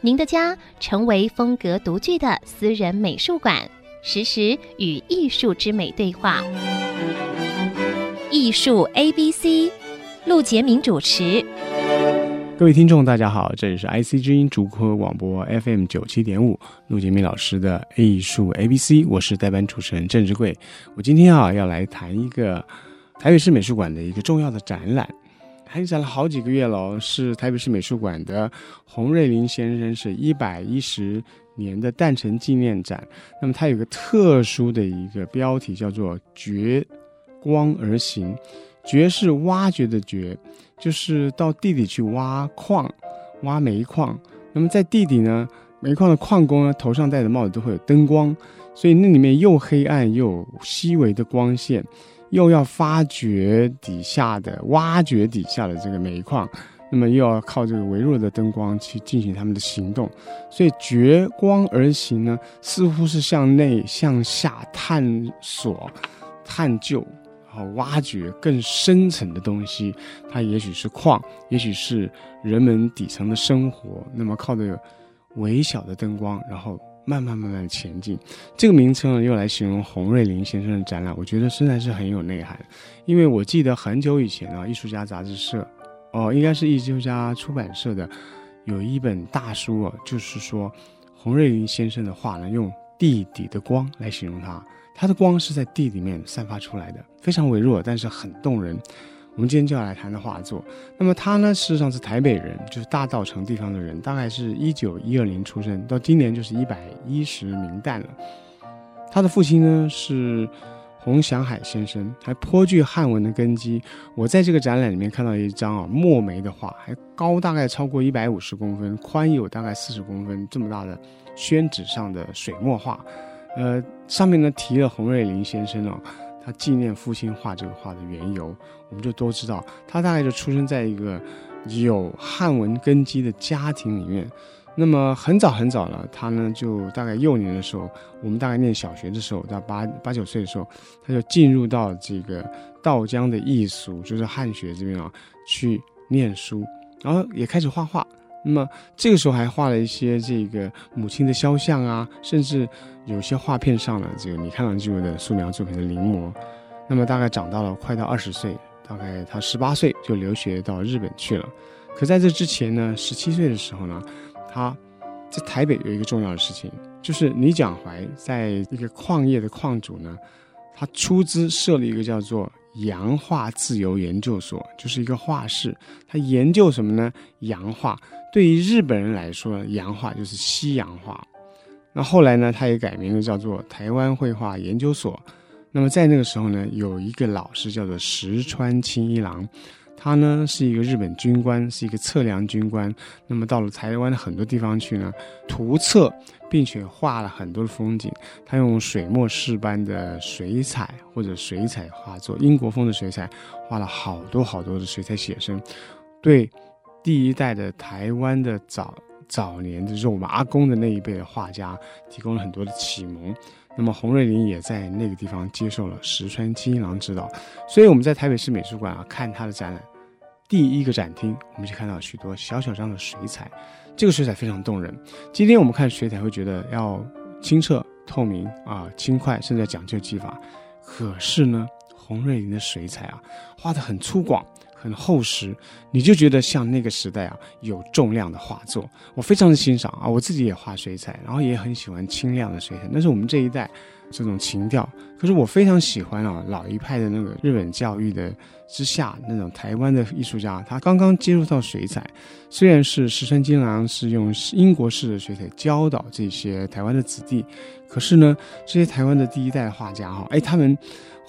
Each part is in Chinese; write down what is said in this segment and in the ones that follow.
您的家成为风格独具的私人美术馆，实时与艺术之美对话。艺术 A B C，陆杰明主持。各位听众，大家好，这里是 IC 之音竹科广播 FM 九七点五，陆杰明老师的艺术 A B C，我是代班主持人郑志贵。我今天啊要来谈一个台北市美术馆的一个重要的展览。开展了好几个月了，是台北市美术馆的洪瑞麟先生是一百一十年的诞辰纪念展。那么它有个特殊的一个标题，叫做“掘光而行”。掘是挖掘的掘，就是到地底去挖矿、挖煤矿。那么在地底呢，煤矿的矿工呢头上戴的帽子都会有灯光，所以那里面又黑暗又有细微的光线。又要发掘底下的、挖掘底下的这个煤矿，那么又要靠这个微弱的灯光去进行他们的行动，所以掘光而行呢，似乎是向内向下探索、探究，然后挖掘更深层的东西。它也许是矿，也许是人们底层的生活。那么靠着微小的灯光，然后。慢慢慢慢前进，这个名称呢，用来形容洪瑞麟先生的展览，我觉得实在是很有内涵。因为我记得很久以前啊，艺术家杂志社，哦，应该是艺术家出版社的，有一本大书啊，就是说洪瑞麟先生的画呢，用地底的光来形容他，他的光是在地里面散发出来的，非常微弱，但是很动人。我们今天就要来谈的画作。那么他呢，事实上是台北人，就是大稻埕地方的人，大概是一九一二年出生，到今年就是一百一十名旦了。他的父亲呢是洪祥海先生，还颇具汉文的根基。我在这个展览里面看到一张啊墨梅的画，还高大概超过一百五十公分，宽有大概四十公分这么大的宣纸上的水墨画，呃，上面呢提了洪瑞麟先生哦。他纪念父亲画这个画的缘由，我们就都知道。他大概就出生在一个有汉文根基的家庭里面。那么很早很早了，他呢就大概幼年的时候，我们大概念小学的时候，到八八九岁的时候，他就进入到这个道江的艺术，就是汉学这边啊去念书，然后也开始画画。那么这个时候还画了一些这个母亲的肖像啊，甚至有些画片上了这个米开朗基罗的素描作品的临摹。那么大概长到了快到二十岁，大概他十八岁就留学到日本去了。可在这之前呢，十七岁的时候呢，他在台北有一个重要的事情，就是李蒋怀在一个矿业的矿主呢，他出资设了一个叫做。洋画自由研究所就是一个画室，他研究什么呢？洋画。对于日本人来说，洋画就是西洋画。那后来呢，他也改名了，叫做台湾绘画研究所。那么在那个时候呢，有一个老师叫做石川清一郎。他呢是一个日本军官，是一个测量军官。那么到了台湾的很多地方去呢，图测并且画了很多的风景。他用水墨式般的水彩或者水彩画作，英国风的水彩，画了好多好多的水彩写生，对第一代的台湾的早早年的肉麻工的那一辈的画家提供了很多的启蒙。那么洪瑞麟也在那个地方接受了石川钦一郎指导，所以我们在台北市美术馆啊看他的展览，第一个展厅我们就看到许多小小张的水彩，这个水彩非常动人。今天我们看水彩会觉得要清澈透明啊，轻快，甚至讲究技法。可是呢，洪瑞麟的水彩啊画得很粗犷。很厚实，你就觉得像那个时代啊有重量的画作，我非常的欣赏啊。我自己也画水彩，然后也很喜欢清亮的水彩，但是我们这一代这种情调。可是我非常喜欢啊老一派的那个日本教育的之下那种台湾的艺术家，他刚刚接触到水彩，虽然是石川金郎是用英国式的水彩教导这些台湾的子弟，可是呢，这些台湾的第一代画家哈，哎他们。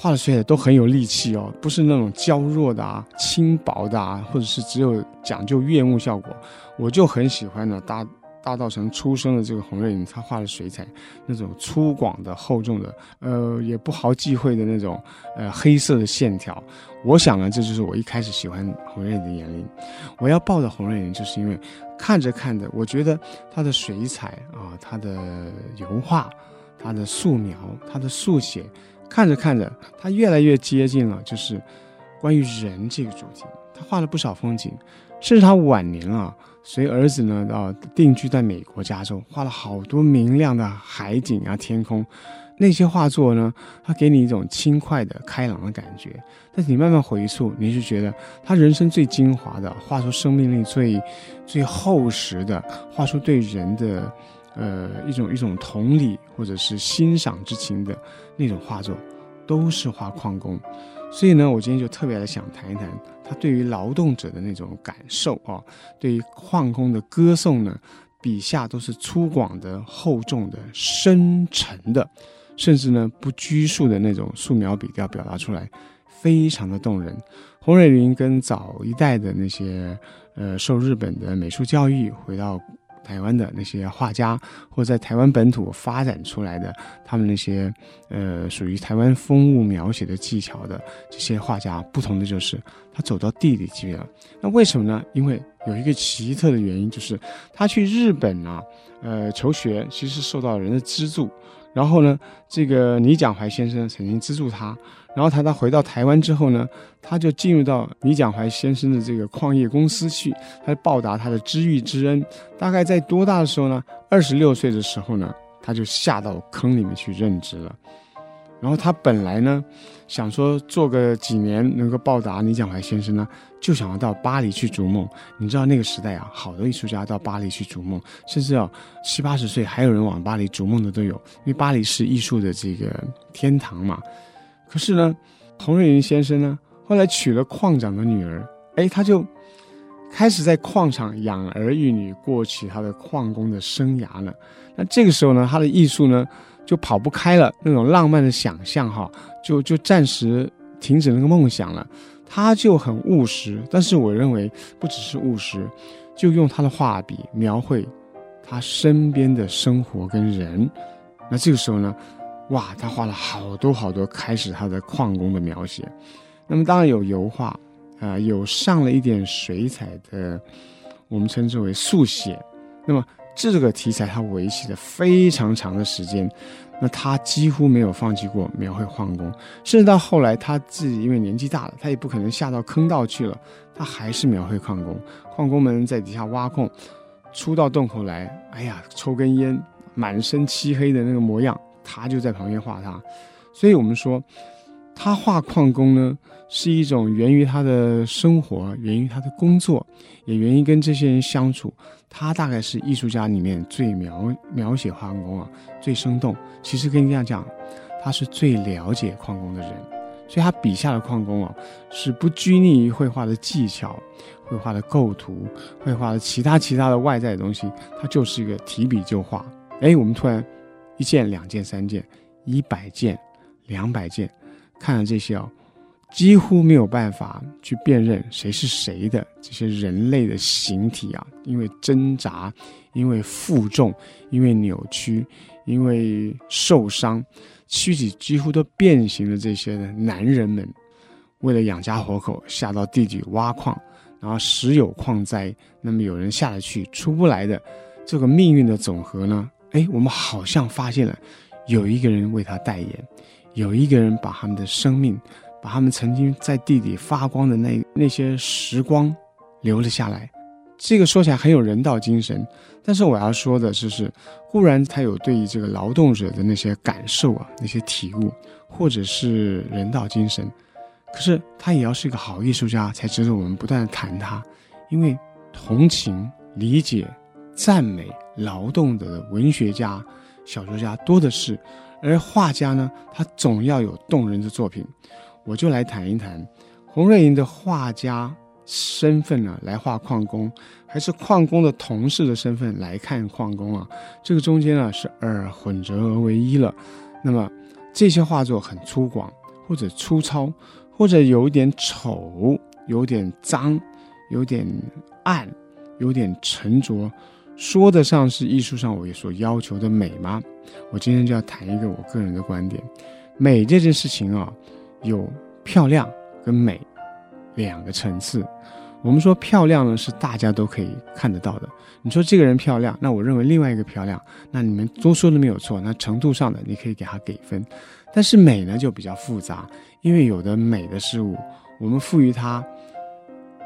画的水彩都很有力气哦，不是那种娇弱的啊、轻薄的啊，或者是只有讲究悦目效果。我就很喜欢呢，大大稻埕出生的这个洪瑞林，他画的水彩那种粗犷的、厚重的，呃，也不好忌讳的那种，呃，黑色的线条。我想呢，这就是我一开始喜欢洪瑞林的原因。我要抱着洪瑞林，就是因为看着看着，我觉得他的水彩啊，他的油画，他的素描，他的速写，看着看着，他越来越接近了，就是关于人这个主题。他画了不少风景，甚至他晚年啊，随儿子呢啊定居在美国加州，画了好多明亮的海景啊，天空。那些画作呢，它给你一种轻快的、开朗的感觉。但是你慢慢回溯，你就觉得他人生最精华的，画出生命力最最厚实的，画出对人的呃一种一种同理或者是欣赏之情的那种画作，都是画矿工。所以呢，我今天就特别的想谈一谈他对于劳动者的那种感受啊，对于矿工的歌颂呢，笔下都是粗犷的、厚重的、深沉的。甚至呢，不拘束的那种素描笔调表达出来，非常的动人。洪瑞麟跟早一代的那些，呃，受日本的美术教育回到台湾的那些画家，或者在台湾本土发展出来的他们那些，呃，属于台湾风物描写的技巧的这些画家，不同的就是他走到地里去了。那为什么呢？因为有一个奇特的原因，就是他去日本啊，呃，求学，其实受到人的资助。然后呢，这个倪蒋怀先生曾经资助他，然后他他回到台湾之后呢，他就进入到倪蒋怀先生的这个矿业公司去，他报答他的知遇之恩。大概在多大的时候呢？二十六岁的时候呢，他就下到坑里面去任职了。然后他本来呢，想说做个几年能够报答李蒋怀先生呢，就想要到巴黎去逐梦。你知道那个时代啊，好多艺术家到巴黎去逐梦，甚至啊七八十岁还有人往巴黎逐梦的都有，因为巴黎是艺术的这个天堂嘛。可是呢，洪瑞云先生呢，后来娶了矿长的女儿，哎，他就开始在矿场养儿育女，过起他的矿工的生涯了。那这个时候呢，他的艺术呢，就跑不开了，那种浪漫的想象哈，就就暂时停止那个梦想了。他就很务实，但是我认为不只是务实，就用他的画笔描绘他身边的生活跟人。那这个时候呢，哇，他画了好多好多，开始他的矿工的描写。那么当然有油画啊、有上了一点水彩的，我们称之为速写。那么。这个题材他维系了非常长的时间，那他几乎没有放弃过描绘矿工，甚至到后来他自己因为年纪大了，他也不可能下到坑道去了，他还是描绘矿工。矿工们在底下挖矿，出到洞口来，哎呀，抽根烟，满身漆黑的那个模样，他就在旁边画他。所以我们说，他画矿工呢，是一种源于他的生活，源于他的工作，也源于跟这些人相处。他大概是艺术家里面最描描写矿工啊，最生动。其实跟你这样讲，他是最了解矿工的人，所以他笔下的矿工啊，是不拘泥于绘画的技巧、绘画的构图、绘画的其他其他的外在的东西，他就是一个提笔就画。哎，我们突然一件、两件、三件、一百件、两百件，看了这些啊。几乎没有办法去辨认谁是谁的这些人类的形体啊，因为挣扎，因为负重，因为扭曲，因为受伤，躯体几乎都变形的这些男人们，为了养家活口，下到地底挖矿，然后时有矿灾，那么有人下得去出不来的这个命运的总和呢？哎，我们好像发现了有一个人为他代言，有一个人把他们的生命。把他们曾经在地底发光的那那些时光留了下来，这个说起来很有人道精神，但是我要说的就是，固然他有对于这个劳动者的那些感受啊，那些体悟，或者是人道精神，可是他也要是一个好艺术家，才值得我们不断的谈他，因为同情、理解、赞美劳动的文学家、小说家多的是，而画家呢，他总要有动人的作品。我就来谈一谈洪瑞麟的画家身份呢，来画矿工，还是矿工的同事的身份来看矿工啊？这个中间呢是二混合而为一了。那么这些画作很粗犷，或者粗糙，或者有点丑，有点脏，有点暗，有点沉着，说得上是艺术上我也所要求的美吗？我今天就要谈一个我个人的观点。美这件事情啊，有漂亮跟美两个层次。我们说漂亮呢，是大家都可以看得到的。你说这个人漂亮，那我认为另外一个漂亮，那你们都说的没有错。那程度上的，你可以给他给分。但是美呢，就比较复杂，因为有的美的事物，我们赋予它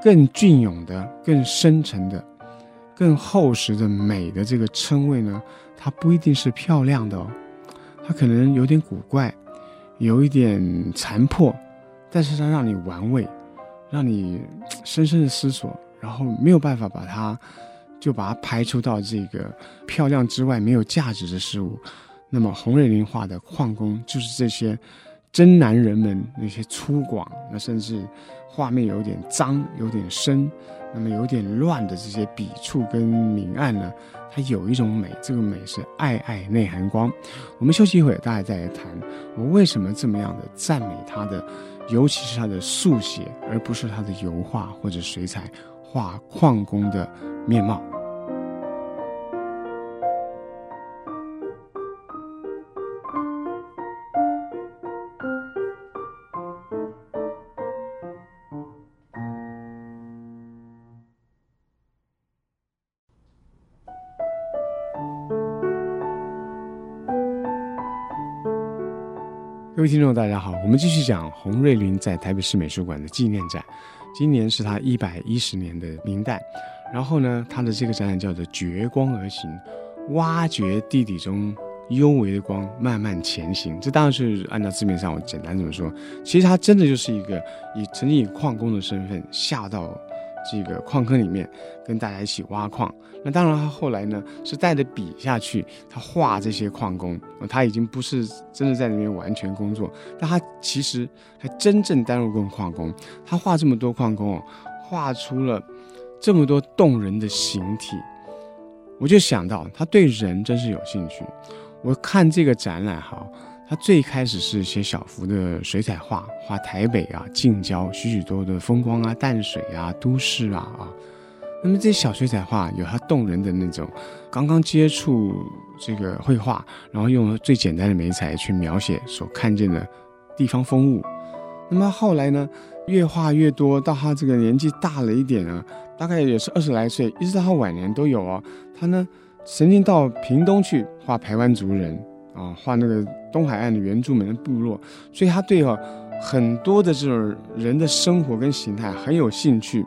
更隽永的、更深沉的、更厚实的美的这个称谓呢，它不一定是漂亮的哦，它可能有点古怪，有一点残破，但是它让你玩味。让你深深的思索，然后没有办法把它，就把它排除到这个漂亮之外没有价值的事物。那么洪瑞林画的矿工就是这些真男人们那些粗犷，那甚至画面有点脏、有点深，那么有点乱的这些笔触跟明暗呢，它有一种美，这个美是暧暧内涵光。我们休息一会儿，大家再来谈我为什么这么样的赞美他的。尤其是他的速写，而不是他的油画或者水彩画矿工的面貌。各位听众，大家好，我们继续讲洪瑞麟在台北市美术馆的纪念展。今年是他一百一十年的冥诞，然后呢，他的这个展览叫做“掘光而行”，挖掘地底中幽微的光，慢慢前行。这当然是按照字面上我简单这么说，其实他真的就是一个以曾经以矿工的身份下到。这个矿坑里面跟大家一起挖矿，那当然他后来呢是带着笔下去，他画这些矿工，他已经不是真的在里面完全工作，但他其实还真正担任过矿工。他画这么多矿工哦，画出了这么多动人的形体，我就想到他对人真是有兴趣。我看这个展览哈。他最开始是写小幅的水彩画，画台北啊近郊许许多多的风光啊、淡水啊、都市啊啊。那么这些小水彩画有它动人的那种，刚刚接触这个绘画，然后用最简单的媒材去描写所看见的地方风物。那么后来呢，越画越多，到他这个年纪大了一点啊，大概也是二十来岁，一直到他晚年都有哦。他呢曾经到屏东去画排湾族人。啊，画那个东海岸的原住民的部落，所以他对啊很多的这种人的生活跟形态很有兴趣。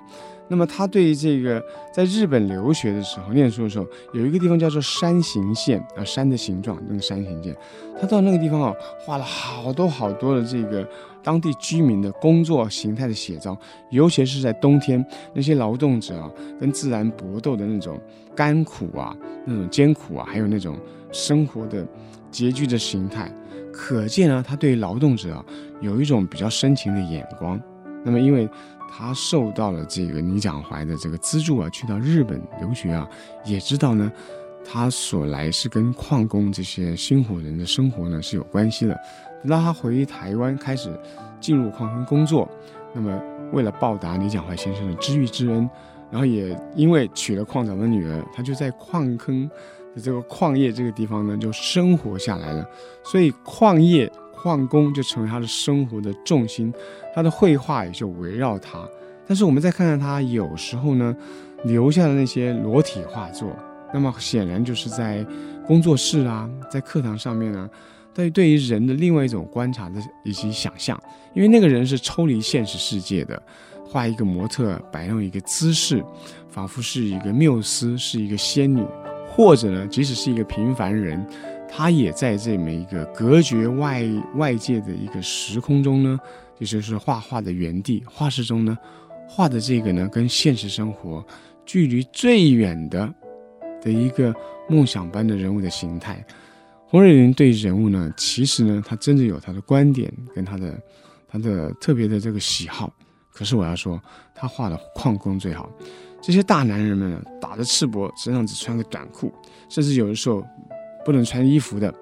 那么他对这个在日本留学的时候，念书的时候，有一个地方叫做山形县啊，山的形状那个山形县，他到那个地方啊，画了好多好多的这个当地居民的工作形态的写照，尤其是在冬天那些劳动者啊跟自然搏斗的那种甘苦啊，那种艰苦啊，还有那种生活的。拮据的形态，可见啊，他对劳动者啊有一种比较深情的眼光。那么，因为他受到了这个倪蒋怀的这个资助啊，去到日本留学啊，也知道呢，他所来是跟矿工这些辛苦人的生活呢是有关系的。等到他回台湾开始进入矿坑工作，那么为了报答李蒋怀先生的知遇之恩，然后也因为娶了矿长的女儿，他就在矿坑的。这个矿业这个地方呢，就生活下来了，所以矿业矿工就成为他的生活的重心，他的绘画也就围绕他。但是我们再看看他有时候呢留下的那些裸体画作，那么显然就是在工作室啊，在课堂上面呢，对对于人的另外一种观察的以及想象，因为那个人是抽离现实世界的，画一个模特摆弄一个姿势，仿佛是一个缪斯，是一个仙女。或者呢，即使是一个平凡人，他也在这么一个隔绝外外界的一个时空中呢，也就是画画的原地画室中呢，画的这个呢，跟现实生活距离最远的的一个梦想般的人物的形态。洪瑞麟对人物呢，其实呢，他真的有他的观点跟他的他的特别的这个喜好。可是我要说，他画的矿工最好。这些大男人们呢，打着赤膊，身上只穿个短裤，甚至有的时候不能穿衣服的。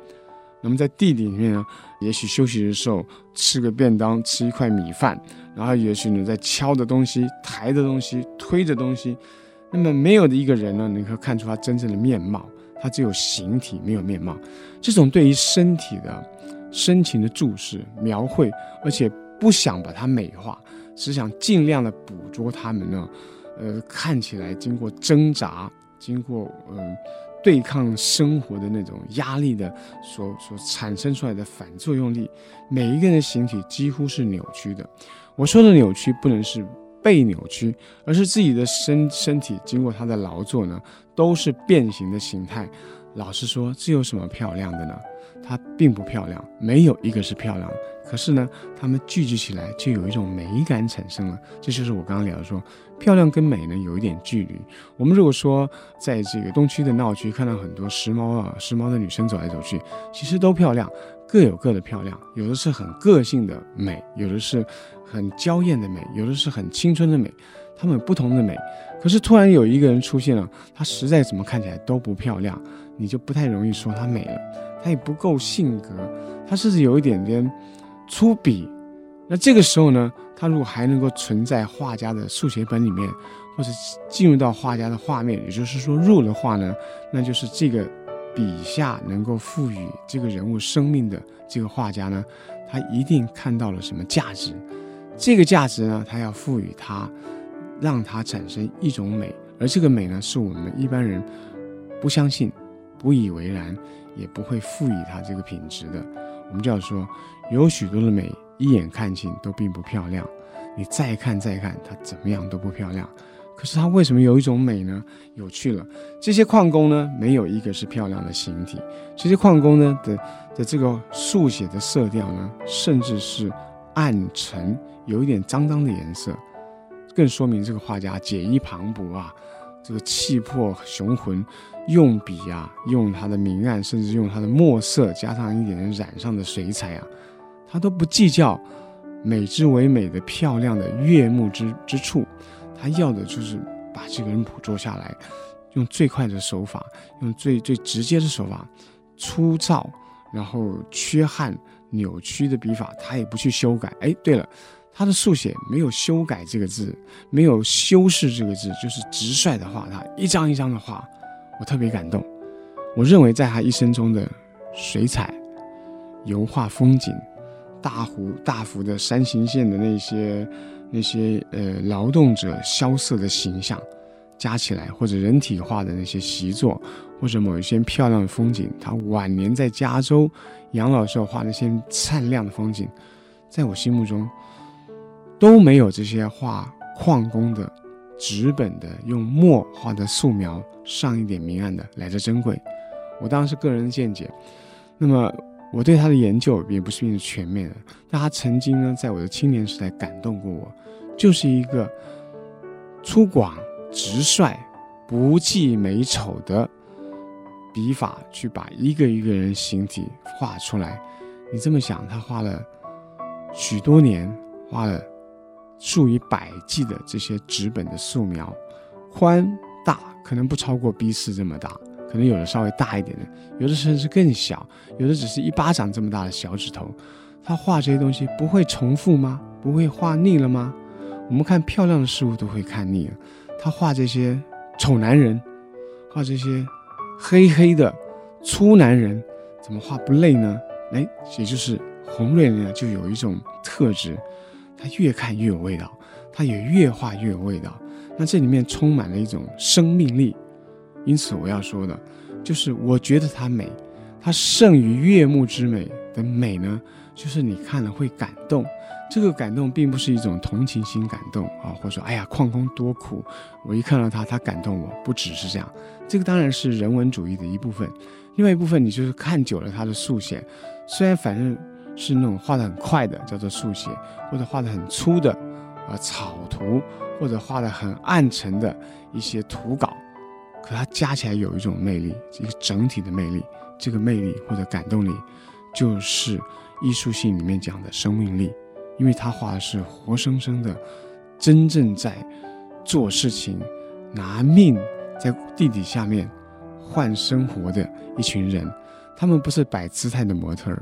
那么在地里面呢，也许休息的时候吃个便当，吃一块米饭，然后也许呢在敲的东西、抬的东西、推的东西。那么没有的一个人呢，能够看出他真正的面貌，他只有形体，没有面貌。这种对于身体的深情的注视、描绘，而且不想把它美化，只想尽量的捕捉他们呢，呃，看起来经过挣扎，经过嗯。呃对抗生活的那种压力的所所产生出来的反作用力，每一个人的形体几乎是扭曲的。我说的扭曲不能是被扭曲，而是自己的身身体经过他的劳作呢，都是变形的形态。老实说，这有什么漂亮的呢？它并不漂亮，没有一个是漂亮的。可是呢，它们聚集起来就有一种美感产生了。这就是我刚刚聊的说。漂亮跟美呢有一点距离。我们如果说在这个东区的闹区看到很多时髦啊、时髦的女生走来走去，其实都漂亮，各有各的漂亮。有的是很个性的美，有的是很娇艳的美，有的是很青春的美，她们有不同的美。可是突然有一个人出现了，她实在怎么看起来都不漂亮，你就不太容易说她美了。她也不够性格，她甚至有一点点粗鄙。那这个时候呢，他如果还能够存在画家的速写本里面，或者进入到画家的画面，也就是说入的画呢，那就是这个笔下能够赋予这个人物生命的这个画家呢，他一定看到了什么价值。这个价值呢，他要赋予他，让他产生一种美，而这个美呢，是我们一般人不相信、不以为然，也不会赋予他这个品质的。我们就要说，有许多的美。一眼看尽都并不漂亮，你再看再看，它怎么样都不漂亮。可是它为什么有一种美呢？有趣了，这些矿工呢，没有一个是漂亮的形体。这些矿工呢的的这个速写的色调呢，甚至是暗沉，有一点脏脏的颜色，更说明这个画家解衣磅礴啊，这个气魄雄浑，用笔啊，用他的明暗，甚至用他的墨色，加上一点点染上的水彩啊。他都不计较美之为美的漂亮的悦目之之处，他要的就是把这个人捕捉下来，用最快的手法，用最最直接的手法，粗糙，然后缺憾扭曲的笔法，他也不去修改。哎，对了，他的速写没有修改这个字，没有修饰这个字，就是直率的画，他一张一张的画，我特别感动。我认为在他一生中的水彩、油画、风景。大幅大幅的山形线的那些那些呃劳动者萧瑟的形象加起来，或者人体化的那些习作，或者某一些漂亮的风景，他晚年在加州养老时候画那些灿亮的风景，在我心目中都没有这些画矿工的纸本的用墨画的素描上一点明暗的来的珍贵。我当然是个人的见解，那么。我对他的研究也不是并全面的，但他曾经呢，在我的青年时代感动过我，就是一个粗犷、直率、不计美丑的笔法，去把一个一个人形体画出来。你这么想，他画了许多年，画了数以百计的这些纸本的素描，宽大可能不超过 B4 这么大。可能有的稍微大一点的，有的甚至更小，有的只是一巴掌这么大的小指头。他画这些东西不会重复吗？不会画腻了吗？我们看漂亮的事物都会看腻了。他画这些丑男人，画这些黑黑的粗男人，怎么画不累呢？哎，也就是红瑞呢，就有一种特质，他越看越有味道，他也越画越有味道。那这里面充满了一种生命力。因此，我要说的，就是我觉得它美，它胜于悦目之美的美呢，就是你看了会感动。这个感动并不是一种同情心感动啊，或者说，哎呀，矿工多苦，我一看到他，他感动我，不只是这样。这个当然是人文主义的一部分。另外一部分，你就是看久了他的速写，虽然反正是那种画的很快的叫做速写，或者画的很粗的啊草图，或者画的很暗沉的一些图稿。可它加起来有一种魅力，一个整体的魅力。这个魅力或者感动力，就是艺术性里面讲的生命力，因为他画的是活生生的，真正在做事情、拿命在地底下面换生活的一群人。他们不是摆姿态的模特儿，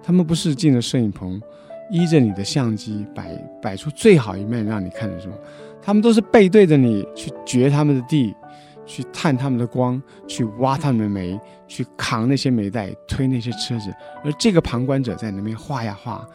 他们不是进了摄影棚，依着你的相机摆摆出最好一面让你看的时候。他们都是背对着你去掘他们的地，去探他们的光，去挖他们的煤，去扛那些煤袋，推那些车子。而这个旁观者在那边画呀画，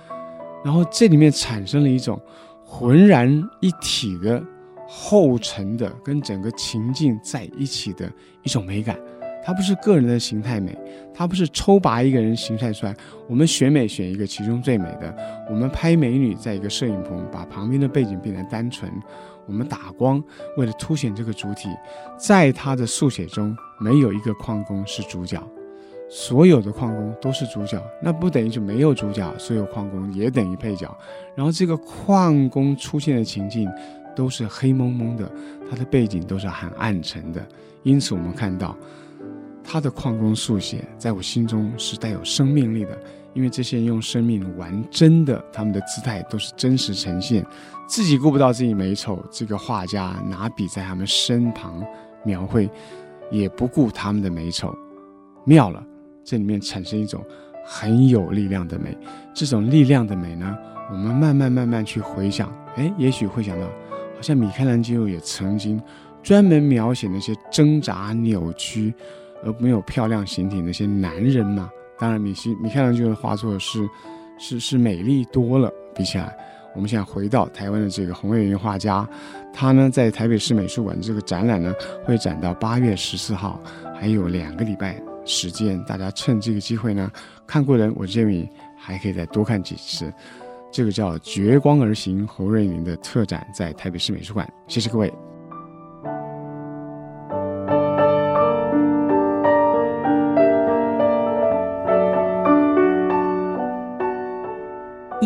然后这里面产生了一种浑然一体的厚沉的，跟整个情境在一起的一种美感。它不是个人的形态美，它不是抽拔一个人形态出来。我们选美选一个其中最美的，我们拍美女在一个摄影棚，把旁边的背景变得单纯。我们打光，为了凸显这个主体，在他的速写中没有一个矿工是主角，所有的矿工都是主角。那不等于就没有主角，所有矿工也等于配角。然后这个矿工出现的情境都是黑蒙蒙的，他的背景都是很暗沉的。因此我们看到。他的矿工速写，在我心中是带有生命力的，因为这些人用生命玩真的，他们的姿态都是真实呈现，自己顾不到自己美丑，这个画家拿笔在他们身旁描绘，也不顾他们的美丑，妙了，这里面产生一种很有力量的美，这种力量的美呢，我们慢慢慢慢去回想，哎，也许会想到，好像米开朗基罗也曾经专门描写那些挣扎扭曲。而没有漂亮形体那些男人嘛，当然米西米开朗基罗的画作是是是美丽多了。比起来，我们现在回到台湾的这个洪岳云画家，他呢在台北市美术馆的这个展览呢会展到八月十四号，还有两个礼拜时间，大家趁这个机会呢看过人，我建议还可以再多看几次。这个叫《绝光而行》侯瑞云的特展在台北市美术馆，谢谢各位。